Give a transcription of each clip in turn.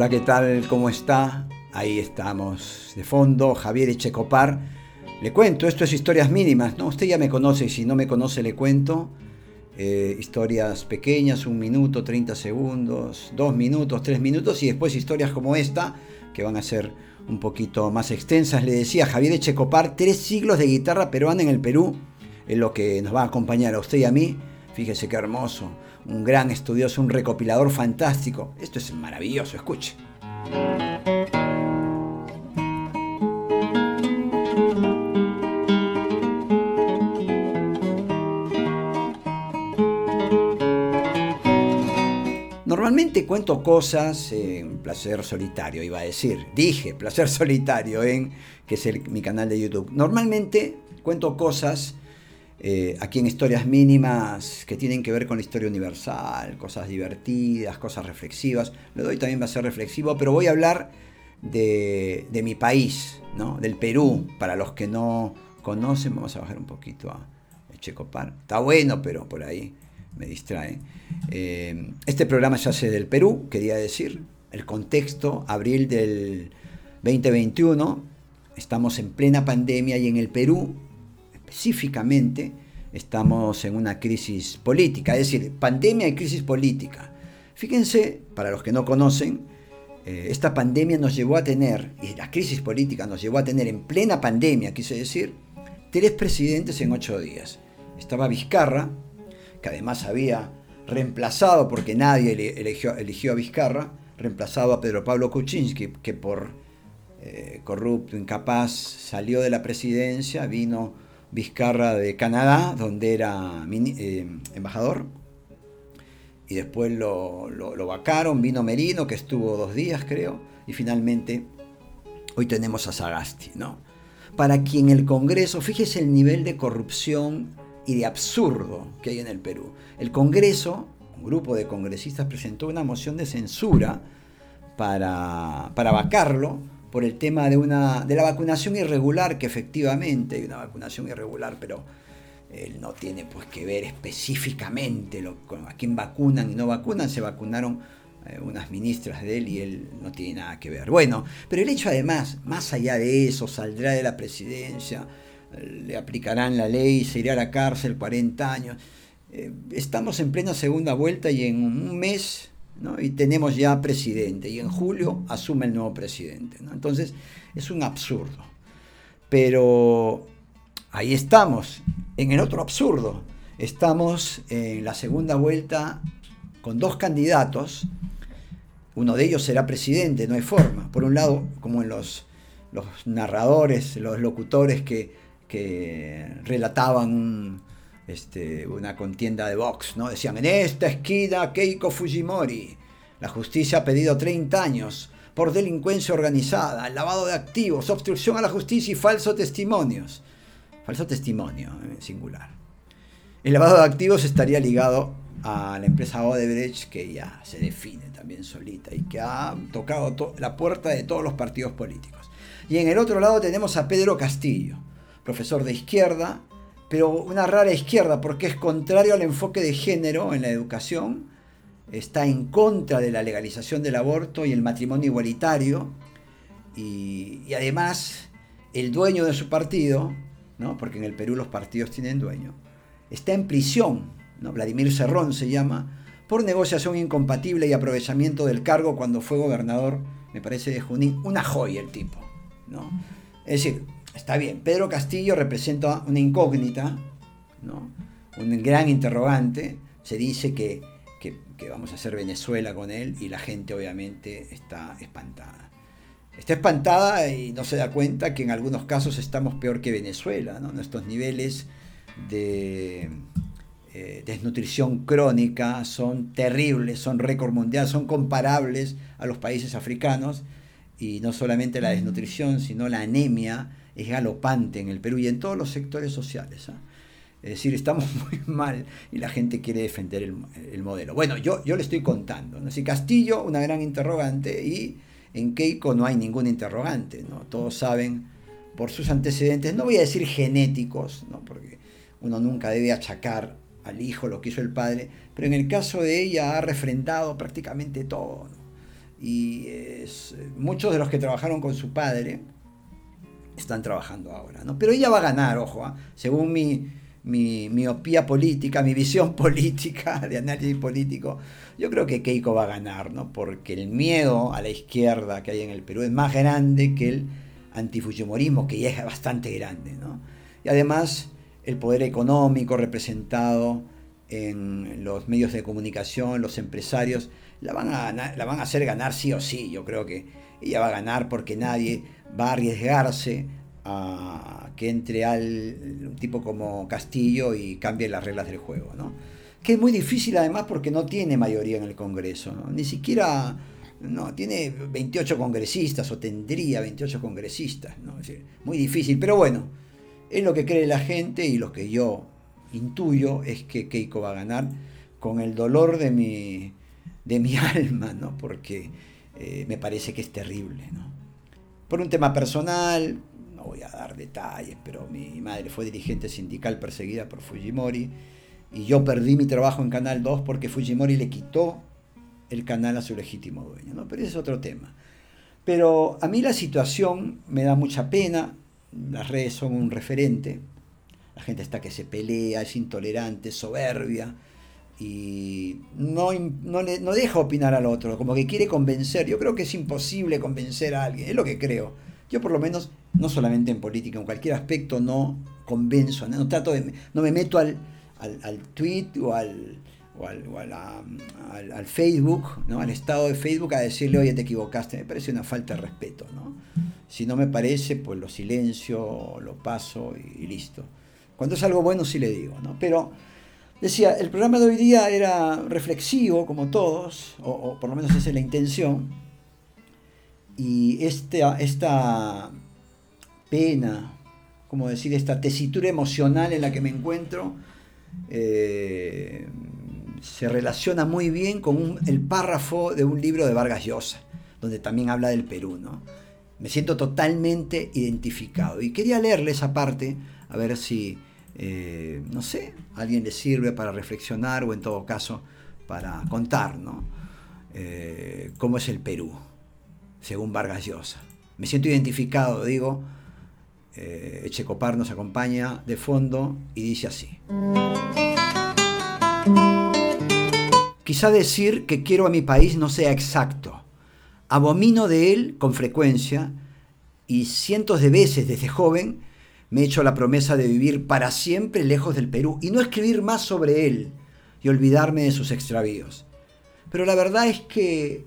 Hola, ¿qué tal? ¿Cómo está? Ahí estamos de fondo, Javier Echecopar. Le cuento, esto es historias mínimas, ¿no? Usted ya me conoce y si no me conoce le cuento. Eh, historias pequeñas, un minuto, 30 segundos, dos minutos, tres minutos y después historias como esta que van a ser un poquito más extensas. Le decía Javier Echecopar, tres siglos de guitarra peruana en el Perú, es lo que nos va a acompañar a usted y a mí. Fíjese qué hermoso un gran estudioso, un recopilador fantástico. Esto es maravilloso, escuche. Normalmente cuento cosas en Placer Solitario, iba a decir. Dije Placer Solitario en que es mi canal de YouTube. Normalmente cuento cosas eh, aquí en historias mínimas que tienen que ver con la historia universal, cosas divertidas, cosas reflexivas. Le doy también va a ser reflexivo, pero voy a hablar de, mi país, ¿no? del Perú, para los que no conocen. Vamos a bajar un poquito a Checopar. Está bueno, pero por ahí me distrae. Eh, este programa se hace del Perú, quería decir. El contexto, abril del 2021, estamos en plena pandemia y en el Perú específicamente estamos en una crisis política, es decir, pandemia y crisis política. Fíjense, para los que no conocen, eh, esta pandemia nos llevó a tener, y la crisis política nos llevó a tener en plena pandemia, quise decir, tres presidentes en ocho días. Estaba Vizcarra, que además había reemplazado, porque nadie eligió, eligió a Vizcarra, reemplazado a Pedro Pablo Kuczynski, que por eh, corrupto, incapaz, salió de la presidencia, vino Vizcarra de Canadá, donde era eh, embajador. Y después lo, lo, vacaron, vino Merino, que estuvo dos días, creo. Y finalmente, hoy tenemos a Sagasti, ¿no? Para quien el Congreso, fíjese el nivel de corrupción y de absurdo que hay en el Perú. El Congreso, un grupo de congresistas presentó una moción de censura para, para vacarlo por el tema de, una, de la vacunación irregular, que efectivamente hay una vacunación irregular, pero él no tiene pues que ver específicamente lo, a quién vacunan y no vacunan, se vacunaron eh, unas ministras de él y él no tiene nada que ver. Bueno, pero el hecho además, más allá de eso, saldrá de la presidencia, le aplicarán la ley, se irá a la cárcel 40 años. Eh, estamos en plena segunda vuelta y en un mes y tenemos ya presidente, y en julio asume el nuevo presidente. Entonces, es un absurdo. Pero ahí estamos, en el otro absurdo. Estamos en la segunda vuelta con dos candidatos. Uno de ellos será presidente, no hay forma. Por un lado, como en los, los narradores, los locutores que, que relataban un, este, una contienda de Vox, ¿no? Decían, en esta esquina Keiko Fujimori, la justicia ha pedido 30 años por delincuencia organizada, lavado de activos, obstrucción a la justicia y falsos testimonios. Falso testimonio, en eh, singular. El lavado de activos estaría ligado a la empresa Odebrecht, que ya se define también solita y que ha tocado la puerta de todos los partidos políticos. Y en el otro lado tenemos a Pedro Castillo, profesor de izquierda, pero una rara izquierda porque es contrario al enfoque de género en la educación, está en contra de la legalización del aborto y el matrimonio igualitario, y, además el dueño de su partido, ¿no? porque en el Perú los partidos tienen dueño, está en prisión, ¿no? Vladimir Cerrón se llama, por negociación incompatible y aprovechamiento del cargo cuando fue gobernador, me parece, de Junín, una joya el tipo. ¿no? Es decir, Está bien, Pedro Castillo representa una incógnita, ¿no? un gran interrogante. Se dice que, vamos a hacer Venezuela con él y la gente obviamente está espantada. Está espantada y no se da cuenta que en algunos casos estamos peor que Venezuela. Nuestros niveles de eh, desnutrición crónica son terribles, son récord mundial, son comparables a los países africanos. Y no solamente la desnutrición, sino la anemia es galopante en el Perú y en todos los sectores sociales. ¿ah? Es decir, estamos muy mal y la gente quiere defender el, modelo. Bueno, yo, yo le estoy contando. ¿no? Castillo, una gran interrogante, y en Keiko no hay ningún interrogante. ¿no? Todos saben por sus antecedentes, no voy a decir genéticos, ¿no? porque uno nunca debe achacar al hijo lo que hizo el padre, pero en el caso de ella ha refrendado prácticamente todo. Y muchos de los que trabajaron con su padre están trabajando ahora, ¿no? Pero ella va a ganar, ojo, ¿ah? según mi, mi miopía política, mi visión política, de análisis político, yo creo que Keiko va a ganar, ¿no? Porque el miedo a la izquierda que hay en el Perú es más grande que el antifujimorismo, que ya es bastante grande, ¿no? Y además el poder económico representado en los medios de comunicación, los empresarios, la van, a, la van a hacer ganar sí o sí. Yo creo que ella va a ganar porque nadie va a arriesgarse a que entre al un tipo como Castillo y cambie las reglas del juego, ¿no? Que es muy difícil además porque no tiene mayoría en el Congreso, ni siquiera no, tiene 28 congresistas o tendría 28 congresistas, muy difícil, pero bueno, es lo que cree la gente y lo que yo intuyo es que Keiko va a ganar con el dolor de mi, de mi alma, ¿no? porque eh, me parece que es terrible. ¿no? Por un tema personal, no voy a dar detalles, pero mi madre fue dirigente sindical perseguida por Fujimori y yo perdí mi trabajo en Canal 2 porque Fujimori le quitó el canal a su legítimo dueño, ¿no? pero ese es otro tema. Pero a mí la situación me da mucha pena, las redes son un referente, la gente está que se pelea, es intolerante, soberbia, y no, no, no, deja opinar al otro, como que quiere convencer. Yo creo que es imposible convencer a alguien, es lo que creo. Yo por lo menos, no solamente en política, en cualquier aspecto no convenzo, no, trato no me meto al, al, tweet o al, o al, al, Facebook, ¿no? al estado de Facebook a decirle, oye, te equivocaste, me parece una falta de respeto. ¿no? Si no me parece, pues lo silencio, lo paso y, listo. Cuando es algo bueno sí le digo, ¿no? Pero decía, el programa de hoy día era reflexivo, como todos, o, por lo menos esa es la intención, y esta, esta pena, como decir, esta tesitura emocional en la que me encuentro, eh, se relaciona muy bien con el párrafo de un libro de Vargas Llosa, donde también habla del Perú, ¿no? Me siento totalmente identificado. Y quería leerle esa parte, a ver si, eh, no sé, alguien le sirve para reflexionar o en todo caso para contar, ¿no? Eh, cómo es el Perú, según Vargas Llosa. Me siento identificado, digo. Eh, Echecopar nos acompaña de fondo y dice así. Quizá decir que quiero a mi país no sea exacto Abomino de él con frecuencia y cientos de veces desde joven me he hecho la promesa de vivir para siempre lejos del Perú y no escribir más sobre él y olvidarme de sus extravíos. Pero la verdad es que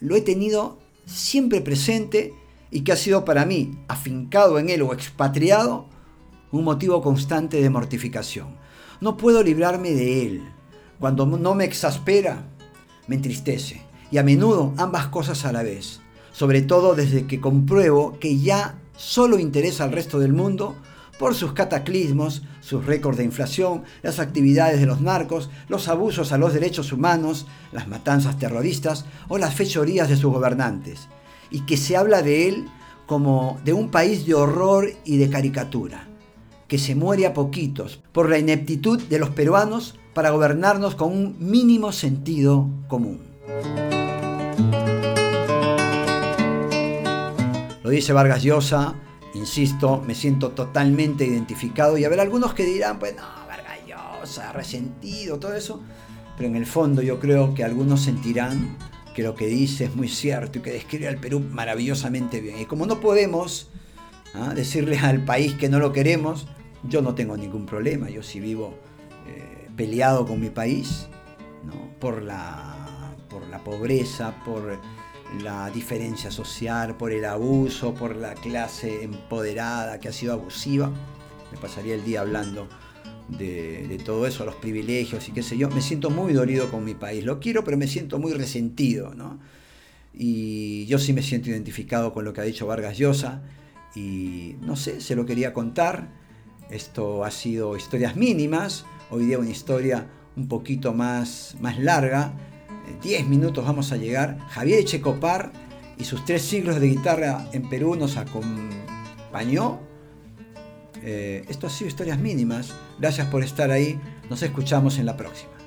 lo he tenido siempre presente y que ha sido para mí, afincado en él o expatriado, un motivo constante de mortificación. No puedo librarme de él. Cuando no me exaspera, me entristece y a menudo ambas cosas a la vez, sobre todo desde que compruebo que ya solo interesa al resto del mundo por sus cataclismos, sus récords de inflación, las actividades de los narcos, los abusos a los derechos humanos, las matanzas terroristas o las fechorías de sus gobernantes, y que se habla de él como de un país de horror y de caricatura, que se muere a poquitos por la ineptitud de los peruanos para gobernarnos con un mínimo sentido común. Lo dice Vargas Llosa, insisto, me siento totalmente identificado y habrá algunos que dirán, pues no, Vargas Llosa, resentido, todo eso, pero en el fondo yo creo que algunos sentirán que lo que dice es muy cierto y que describe al Perú maravillosamente bien. Y como no podemos ¿ah? decirle al país que no lo queremos, yo no tengo ningún problema, yo sí vivo eh, peleado con mi país ¿no? por, la, por la pobreza, por la diferencia social, por el abuso, por la clase empoderada que ha sido abusiva. Me pasaría el día hablando de, todo eso, los privilegios y qué sé yo. Me siento muy dolido con mi país. Lo quiero, pero me siento muy resentido, ¿no? Y yo sí me siento identificado con lo que ha dicho Vargas Llosa. Y no sé, se lo quería contar. Esto ha sido historias mínimas. Hoy día una historia un poquito más, más larga 10 minutos vamos a llegar. Javier Echecopar y sus tres siglos de guitarra en Perú nos acompañó. Eh, esto ha sido historias mínimas. Gracias por estar ahí. Nos escuchamos en la próxima.